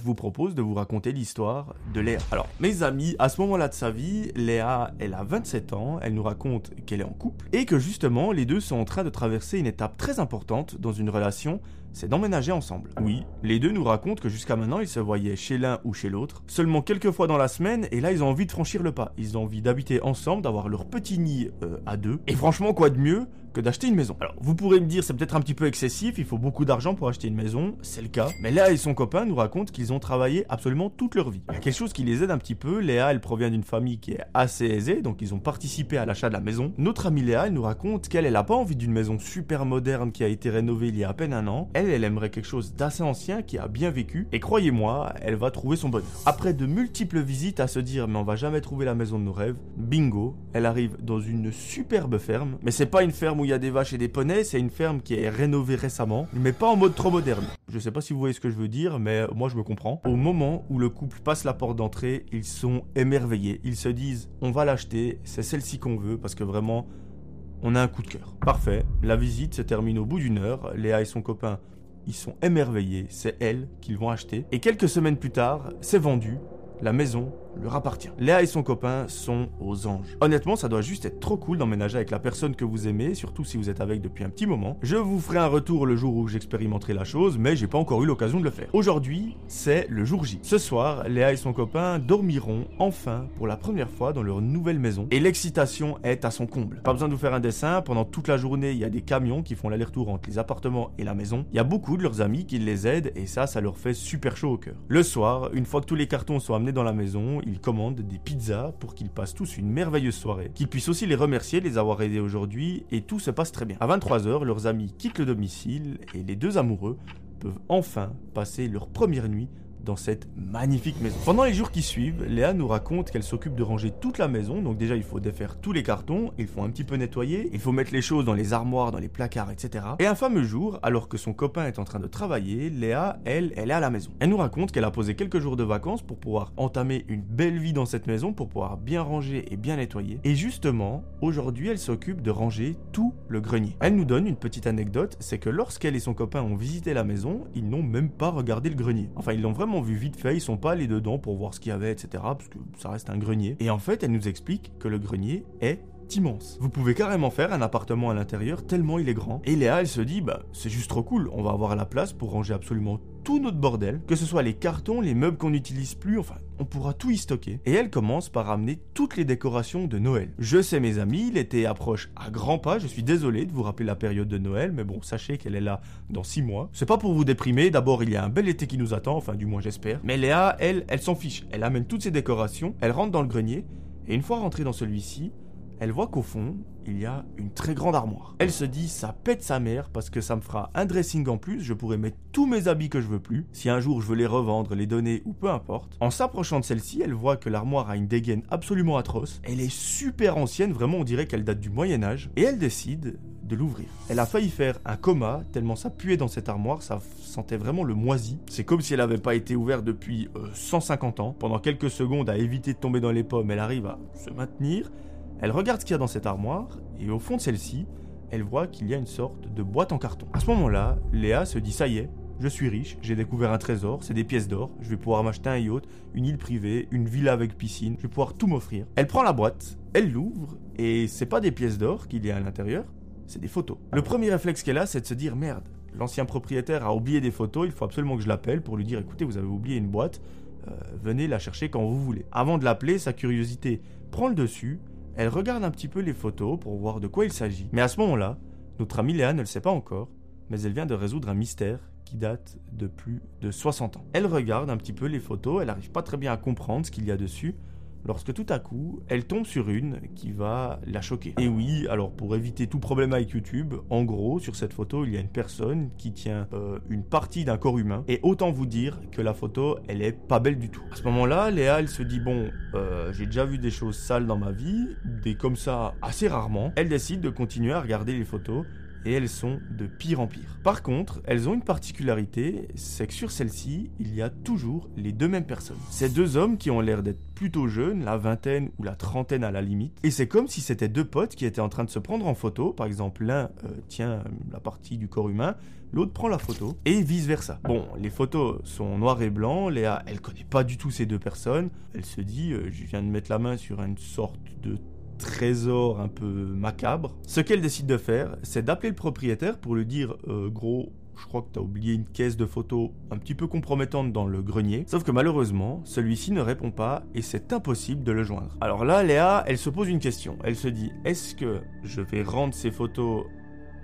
je vous propose de vous raconter l'histoire de Léa. Alors, mes amis, à ce moment-là de sa vie, Léa, elle a 27 ans, elle nous raconte qu'elle est en couple et que justement, les deux sont en train de traverser une étape très importante dans une relation, c'est d'emménager ensemble. Oui, les deux nous racontent que jusqu'à maintenant, ils se voyaient chez l'un ou chez l'autre, seulement quelques fois dans la semaine, et là, ils ont envie de franchir le pas. Ils ont envie d'habiter ensemble, d'avoir leur petit nid euh, à deux. Et franchement, quoi de mieux que d'acheter une maison? Alors, vous pourrez me dire, c'est peut-être un petit peu excessif, il faut beaucoup d'argent pour acheter une maison, c'est le cas. Mais Léa et son copain nous racontent qu'ils ont travaillé absolument toute leur vie. Il y a quelque chose qui les aide un petit peu. Léa, elle provient d'une famille qui est assez aisée, donc ils ont participé à l'achat de la maison. Notre amie Léa, elle nous raconte qu'elle, elle a pas envie d'une maison super moderne qui a été rénovée il y a à peine un an. Elle, elle aimerait quelque chose d'assez ancien qui a bien vécu. Et croyez-moi, elle va trouver son bonheur. Après de multiples visites à se dire, mais on va jamais trouver la maison de nos rêves, bingo, elle arrive dans une superbe ferme. Mais c'est pas une ferme où il y a des vaches et des c'est une ferme qui est rénovée récemment, mais pas en mode trop moderne. Je sais pas si vous voyez ce que je veux dire, mais moi je me comprends. Au moment où le couple passe la porte d'entrée, ils sont émerveillés. Ils se disent, on va l'acheter, c'est celle-ci qu'on veut, parce que vraiment, on a un coup de cœur. Parfait, la visite se termine au bout d'une heure. Léa et son copain, ils sont émerveillés, c'est elle qu'ils vont acheter. Et quelques semaines plus tard, c'est vendu, la maison leur appartient. Léa et son copain sont aux anges. Honnêtement, ça doit juste être trop cool d'emménager avec la personne que vous aimez, surtout si vous êtes avec depuis un petit moment. Je vous ferai un retour le jour où j'expérimenterai la chose, mais j'ai pas encore eu l'occasion de le faire. Aujourd'hui, c'est le jour J. Ce soir, Léa et son copain dormiront enfin pour la première fois dans leur nouvelle maison, et l'excitation est à son comble. Pas besoin de vous faire un dessin, pendant toute la journée, il y a des camions qui font l'aller-retour entre les appartements et la maison. Il y a beaucoup de leurs amis qui les aident, et ça, ça leur fait super chaud au cœur. Le soir, une fois que tous les cartons sont amenés dans la maison, ils commandent des pizzas pour qu'ils passent tous une merveilleuse soirée, qu'ils puissent aussi les remercier les avoir aidés aujourd'hui et tout se passe très bien. À 23h, leurs amis quittent le domicile et les deux amoureux peuvent enfin passer leur première nuit cette magnifique maison. Pendant les jours qui suivent, Léa nous raconte qu'elle s'occupe de ranger toute la maison. Donc déjà, il faut défaire tous les cartons, il faut un petit peu nettoyer, il faut mettre les choses dans les armoires, dans les placards, etc. Et un fameux jour, alors que son copain est en train de travailler, Léa, elle, elle est à la maison. Elle nous raconte qu'elle a posé quelques jours de vacances pour pouvoir entamer une belle vie dans cette maison, pour pouvoir bien ranger et bien nettoyer. Et justement, aujourd'hui, elle s'occupe de ranger tout le grenier. Elle nous donne une petite anecdote, c'est que lorsqu'elle et son copain ont visité la maison, ils n'ont même pas regardé le grenier. Enfin, ils l'ont vraiment vu vite fait, ils sont pas allés dedans pour voir ce qu'il y avait, etc. Parce que ça reste un grenier. Et en fait, elle nous explique que le grenier est immense. Vous pouvez carrément faire un appartement à l'intérieur tellement il est grand. Et Léa, elle se dit, bah c'est juste trop cool, on va avoir la place pour ranger absolument notre bordel, que ce soit les cartons, les meubles qu'on n'utilise plus, enfin, on pourra tout y stocker. Et elle commence par ramener toutes les décorations de Noël. Je sais mes amis, l'été approche à grands pas, je suis désolé de vous rappeler la période de Noël, mais bon, sachez qu'elle est là dans 6 mois. C'est pas pour vous déprimer, d'abord il y a un bel été qui nous attend, enfin du moins j'espère. Mais Léa, elle, elle s'en fiche, elle amène toutes ses décorations, elle rentre dans le grenier, et une fois rentrée dans celui-ci, elle voit qu'au fond, il y a une très grande armoire. Elle se dit, ça pète sa mère parce que ça me fera un dressing en plus, je pourrai mettre tous mes habits que je veux plus, si un jour je veux les revendre, les donner ou peu importe. En s'approchant de celle-ci, elle voit que l'armoire a une dégaine absolument atroce. Elle est super ancienne, vraiment on dirait qu'elle date du Moyen Âge, et elle décide de l'ouvrir. Elle a failli faire un coma, tellement ça puait dans cette armoire, ça sentait vraiment le moisi. C'est comme si elle n'avait pas été ouverte depuis 150 euh, ans. Pendant quelques secondes, à éviter de tomber dans les pommes, elle arrive à se maintenir, elle regarde ce qu'il y a dans cette armoire, et au fond de celle-ci, elle voit qu'il y a une sorte de boîte en carton. À ce moment-là, Léa se dit ça y est, je suis riche, j'ai découvert un trésor, c'est des pièces d'or, je vais pouvoir m'acheter un yacht, une île privée, une villa avec piscine, je vais pouvoir tout m'offrir. Elle prend la boîte, elle l'ouvre, et c'est pas des pièces d'or qu'il y a à l'intérieur, c'est des photos. Le premier réflexe qu'elle a, c'est de se dire merde, l'ancien propriétaire a oublié des photos, il faut absolument que je l'appelle pour lui dire écoutez, vous avez oublié une boîte, euh, venez la chercher quand vous voulez. Avant de l'appeler, sa curiosité prend le dessus, elle regarde un petit peu les photos pour voir de quoi il s'agit. Mais à ce moment-là, notre amie Léa ne le sait pas encore, mais elle vient de résoudre un mystère qui date de plus de 60 ans. Elle regarde un petit peu les photos, elle n'arrive pas très bien à comprendre ce qu'il y a dessus, lorsque tout à coup, elle tombe sur une qui va la choquer. Et oui, alors pour éviter tout problème avec YouTube, en gros, sur cette photo, il y a une personne qui tient euh, une partie d'un corps humain. Et autant vous dire que la photo, elle est pas belle du tout. À ce moment-là, Léa, elle se dit, bon, euh, j'ai déjà vu des choses sales dans ma vie, des comme ça assez rarement. Elle décide de continuer à regarder les photos et elles sont de pire en pire. Par contre, elles ont une particularité, c'est que sur celle-ci, il y a toujours les deux mêmes personnes. Ces deux hommes qui ont l'air d'être plutôt jeunes, la vingtaine ou la trentaine à la limite, et c'est comme si c'était deux potes qui étaient en train de se prendre en photo, par exemple l'un euh, tient la partie du corps humain, l'autre prend la photo, et vice-versa. Bon, les photos sont noir et blanc, Léa, elle connaît pas du tout ces deux personnes, elle se dit, euh, je viens de mettre la main sur une sorte de trésor un peu macabre. Ce qu'elle décide de faire, c'est d'appeler le propriétaire pour lui dire euh, gros, je crois que t'as oublié une caisse de photos un petit peu compromettante dans le grenier. Sauf que malheureusement, celui-ci ne répond pas et c'est impossible de le joindre. Alors là, Léa, elle se pose une question. Elle se dit, est-ce que je vais rendre ces photos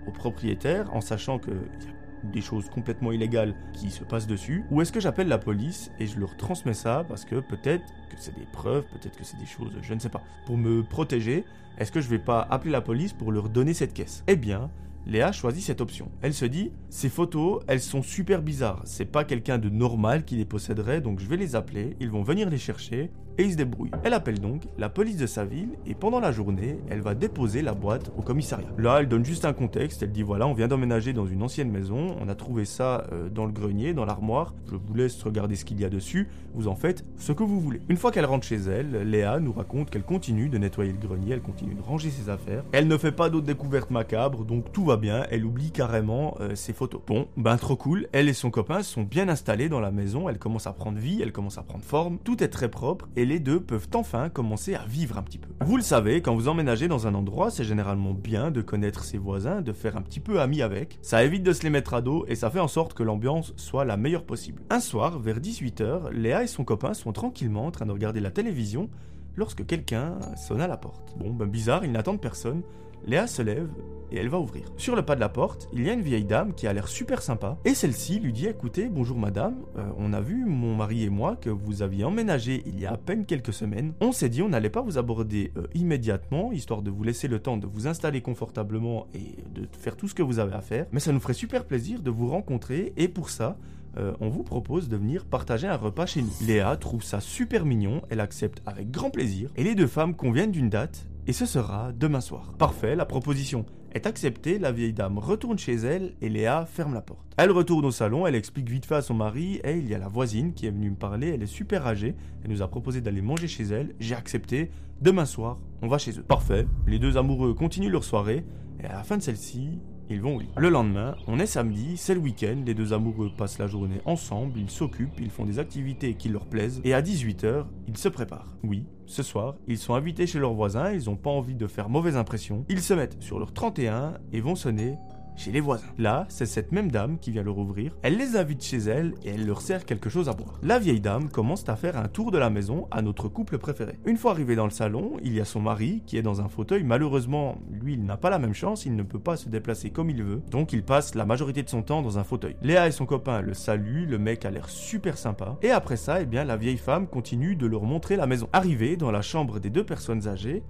au propriétaire en sachant que y a des choses complètement illégales qui se passent dessus Ou est-ce que j'appelle la police et je leur transmets ça parce que peut-être que c'est des preuves, peut-être que c'est des choses, je ne sais pas. Pour me protéger, est-ce que je vais pas appeler la police pour leur donner cette caisse? Eh bien, Léa choisit cette option. Elle se dit, ces photos, elles sont super bizarres. C'est pas quelqu'un de normal qui les posséderait, donc je vais les appeler, ils vont venir les chercher, et il se débrouille. Elle appelle donc la police de sa ville et pendant la journée, elle va déposer la boîte au commissariat. Là, elle donne juste un contexte, elle dit voilà, on vient d'emménager dans une ancienne maison, on a trouvé ça euh, dans le grenier, dans l'armoire, je vous laisse regarder ce qu'il y a dessus, vous en faites ce que vous voulez. Une fois qu'elle rentre chez elle, Léa nous raconte qu'elle continue de nettoyer le grenier, elle continue de ranger ses affaires, elle ne fait pas d'autres découvertes macabres, donc tout va bien, elle oublie carrément euh, ses photos. Bon, ben trop cool, elle et son copain sont bien installés dans la maison, elle commence à prendre vie, elle commence à prendre forme, tout est très propre et les deux peuvent enfin commencer à vivre un petit peu. Vous le savez, quand vous emménagez dans un endroit, c'est généralement bien de connaître ses voisins, de faire un petit peu ami avec. Ça évite de se les mettre à dos et ça fait en sorte que l'ambiance soit la meilleure possible. Un soir, vers 18h, Léa et son copain sont tranquillement en train de regarder la télévision lorsque quelqu'un sonne à la porte. Bon, ben bizarre, ils n'attendent personne. Léa se lève et elle va ouvrir. Sur le pas de la porte, il y a une vieille dame qui a l'air super sympa et celle-ci lui dit écoutez, bonjour madame, euh, on a vu mon mari et moi que vous aviez emménagé il y a à peine quelques semaines. On s'est dit on n'allait pas vous aborder euh, immédiatement histoire de vous laisser le temps de vous installer confortablement et de faire tout ce que vous avez à faire, mais ça nous ferait super plaisir de vous rencontrer et pour ça, euh, on vous propose de venir partager un repas chez nous. Léa trouve ça super mignon, elle accepte avec grand plaisir, et les deux femmes conviennent d'une date, et ce sera demain soir. Parfait, la proposition est acceptée, la vieille dame retourne chez elle et Léa ferme la porte. Elle retourne au salon, elle explique vite fait à son mari, et il y a la voisine qui est venue me parler, elle est super âgée, elle nous a proposé d'aller manger chez elle, j'ai accepté, demain soir, on va chez eux. Parfait, les deux amoureux continuent leur soirée, et à la fin de celle-ci, ils vont au lit. Le lendemain, on est samedi, c'est le week-end, les deux amoureux passent la journée ensemble, ils s'occupent, ils font des activités qui leur plaisent, et à 18h, ils se préparent. Oui, ce soir, ils sont invités chez leurs voisins, ils n'ont pas envie de faire mauvaise impression, ils se mettent sur leur 31 et vont sonner chez les voisins. Là, c'est cette même dame qui vient leur ouvrir. Elle les invite chez elle et elle leur sert quelque chose à boire. La vieille dame commence à faire un tour de la maison à notre couple préféré. Une fois arrivé dans le salon, il y a son mari qui est dans un fauteuil. Malheureusement, lui, il n'a pas la même chance, il ne peut pas se déplacer comme il veut. Donc il passe la majorité de son temps dans un fauteuil. Léa et son copain le saluent, le mec a l'air super sympa. Et après ça, eh bien, la vieille femme continue de leur montrer la maison. Arrivée dans la chambre des deux personnes âgées,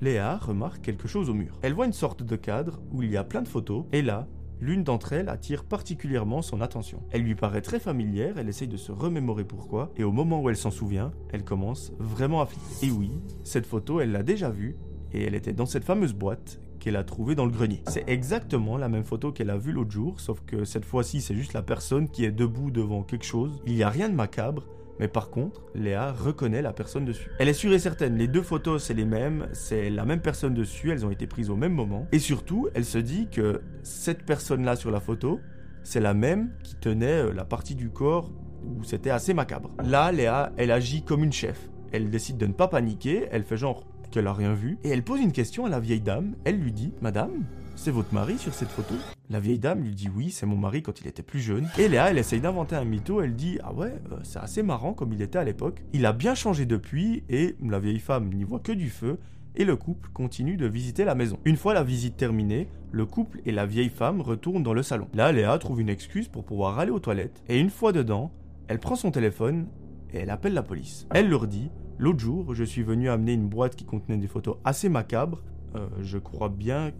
Léa remarque quelque chose au mur. Elle voit une sorte de cadre où il y a plein de photos, et là, l'une d'entre elles attire particulièrement son attention. Elle lui paraît très familière, elle essaye de se remémorer pourquoi, et au moment où elle s'en souvient, elle commence vraiment à flipper. Et oui, cette photo, elle l'a déjà vue, et elle était dans cette fameuse boîte qu'elle a trouvée dans le grenier. C'est exactement la même photo qu'elle a vue l'autre jour, sauf que cette fois-ci, c'est juste la personne qui est debout devant quelque chose. Il n'y a rien de macabre, mais par contre, Léa reconnaît la personne dessus. Elle est sûre et certaine, les deux photos c'est les mêmes, c'est la même personne dessus, elles ont été prises au même moment. Et surtout, elle se dit que cette personne-là sur la photo, c'est la même qui tenait euh, la partie du corps où c'était assez macabre. Là, Léa, elle agit comme une chef. Elle décide de ne pas paniquer, elle fait genre qu'elle a rien vu, et elle pose une question à la vieille dame. Elle lui dit Madame, c'est votre mari sur cette photo? La vieille dame lui dit oui, c'est mon mari quand il était plus jeune. Et Léa, elle essaye d'inventer un mytho, elle dit ah ouais, euh, c'est assez marrant comme il était à l'époque. Il a bien changé depuis et la vieille femme n'y voit que du feu et le couple continue de visiter la maison. Une fois la visite terminée, le couple et la vieille femme retournent dans le salon. Là, Léa trouve une excuse pour pouvoir aller aux toilettes et une fois dedans, elle prend son téléphone et elle appelle la police. Elle leur dit L'autre jour, je suis venu amener une boîte qui contenait des photos assez macabres. Euh, je crois bien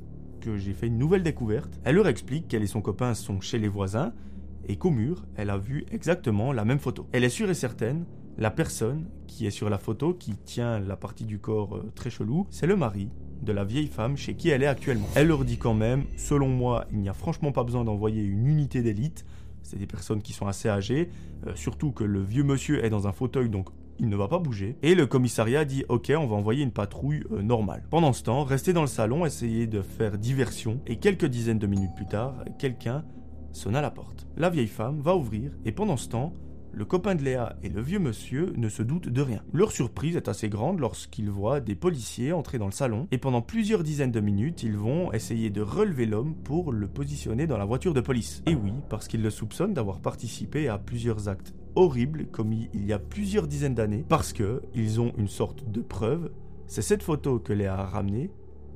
j'ai fait une nouvelle découverte. Elle leur explique qu'elle et son copain sont chez les voisins et qu'au mur, elle a vu exactement la même photo. Elle est sûre et certaine, la personne qui est sur la photo, qui tient la partie du corps euh, très chelou, c'est le mari de la vieille femme chez qui elle est actuellement. Elle leur dit quand même, selon moi, il n'y a franchement pas besoin d'envoyer une unité d'élite. C'est des personnes qui sont assez âgées, euh, surtout que le vieux monsieur est dans un fauteuil, donc il ne va pas bouger. Et le commissariat dit ok, on va envoyer une patrouille euh, normale. Pendant ce temps, restez dans le salon, essayez de faire diversion, et quelques dizaines de minutes plus tard, quelqu'un sonne à la porte. La vieille femme va ouvrir, et pendant ce temps, le copain de Léa et le vieux monsieur ne se doutent de rien. Leur surprise est assez grande lorsqu'ils voient des policiers entrer dans le salon et pendant plusieurs dizaines de minutes, ils vont essayer de relever l'homme pour le positionner dans la voiture de police. Et oui, parce qu'ils le soupçonnent d'avoir participé à plusieurs actes horribles commis il y a plusieurs dizaines d'années parce que ils ont une sorte de preuve. C'est cette photo que Léa a ramenée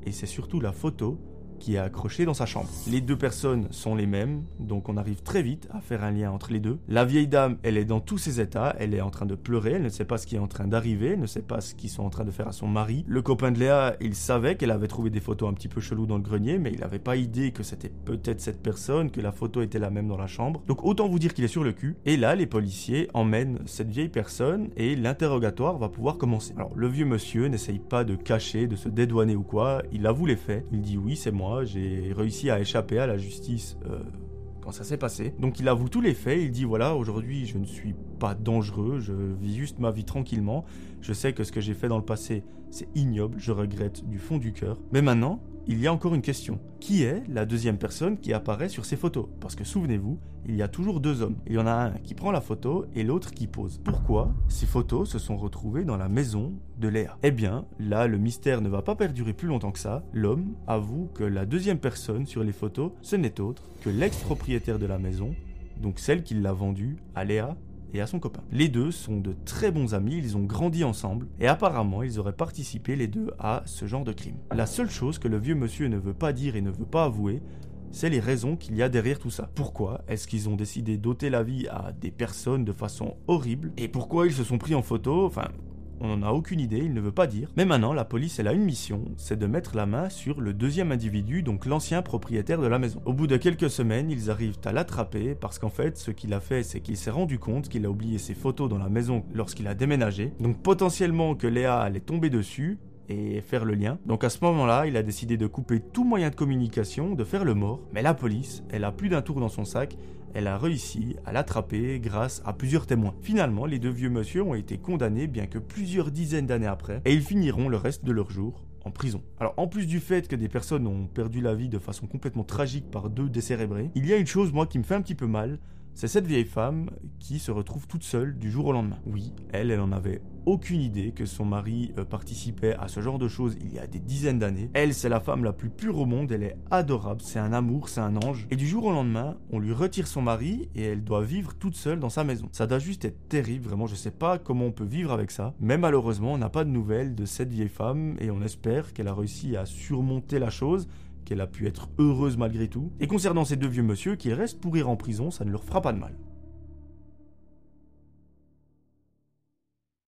et c'est surtout la photo qui est accroché dans sa chambre. Les deux personnes sont les mêmes, donc on arrive très vite à faire un lien entre les deux. La vieille dame, elle est dans tous ses états, elle est en train de pleurer, elle ne sait pas ce qui est en train d'arriver, elle ne sait pas ce qu'ils sont en train de faire à son mari. Le copain de Léa, il savait qu'elle avait trouvé des photos un petit peu cheloues dans le grenier, mais il n'avait pas idée que c'était peut-être cette personne, que la photo était la même dans la chambre. Donc autant vous dire qu'il est sur le cul. Et là, les policiers emmènent cette vieille personne et l'interrogatoire va pouvoir commencer. Alors le vieux monsieur n'essaye pas de cacher, de se dédouaner ou quoi, il avoue les faits, il dit oui c'est moi, j'ai réussi à échapper à la justice euh, quand ça s'est passé. Donc il avoue tous les faits, il dit voilà, aujourd'hui je ne suis pas dangereux, je vis juste ma vie tranquillement, je sais que ce que j'ai fait dans le passé c'est ignoble, je regrette du fond du cœur. Mais maintenant, il y a encore une question. Qui est la deuxième personne qui apparaît sur ces photos? Parce que souvenez-vous, il y a toujours deux hommes. Il y en a un qui prend la photo et l'autre qui pose. Pourquoi ces photos se sont retrouvées dans la maison de Léa? Eh bien, là, le mystère ne va pas perdurer plus longtemps que ça. L'homme avoue que la deuxième personne sur les photos, ce n'est autre que l'ex-propriétaire de la maison, donc celle qui l'a vendue à Léa et à son copain. Les deux sont de très bons amis, ils ont grandi ensemble et apparemment ils auraient participé les deux à ce genre de crime. La seule chose que le vieux monsieur ne veut pas dire et ne veut pas avouer, c'est les raisons qu'il y a derrière tout ça. Pourquoi est-ce qu'ils ont décidé d'ôter la vie à des personnes de façon horrible? Et pourquoi ils se sont pris en photo? Enfin, on n'en a aucune idée, il ne veut pas dire. Mais maintenant, la police, elle a une mission, c'est de mettre la main sur le deuxième individu, donc l'ancien propriétaire de la maison. Au bout de quelques semaines, ils arrivent à l'attraper parce qu'en fait, ce qu'il a fait, c'est qu'il s'est rendu compte qu'il a oublié ses photos dans la maison lorsqu'il a déménagé. Donc potentiellement que Léa allait tomber dessus, et faire le lien. Donc à ce moment-là, il a décidé de couper tout moyen de communication, de faire le mort. Mais la police, elle a plus d'un tour dans son sac elle a réussi à l'attraper grâce à plusieurs témoins. Finalement, les deux vieux monsieur ont été condamnés bien que plusieurs dizaines d'années après, et ils finiront le reste de leur jour en prison. Alors en plus du fait que des personnes ont perdu la vie de façon complètement tragique par deux décérébrés, il y a une chose moi qui me fait un petit peu mal, c'est cette vieille femme qui se retrouve toute seule du jour au lendemain. Oui, elle, elle en avait aucune idée que son mari euh, participait à ce genre de choses il y a des dizaines d'années. Elle, c'est la femme la plus pure au monde, elle est adorable, c'est un amour, c'est un ange. Et du jour au lendemain, on lui retire son mari et elle doit vivre toute seule dans sa maison. Ça doit juste être terrible, vraiment, je sais pas comment on peut vivre avec ça. Mais malheureusement, on n'a pas de nouvelles de cette vieille femme et on espère qu'elle a réussi à surmonter la chose qu'elle a pu être heureuse malgré tout. Et concernant ces deux vieux monsieur, qu'ils restent pourrir en prison, ça ne leur fera pas de mal.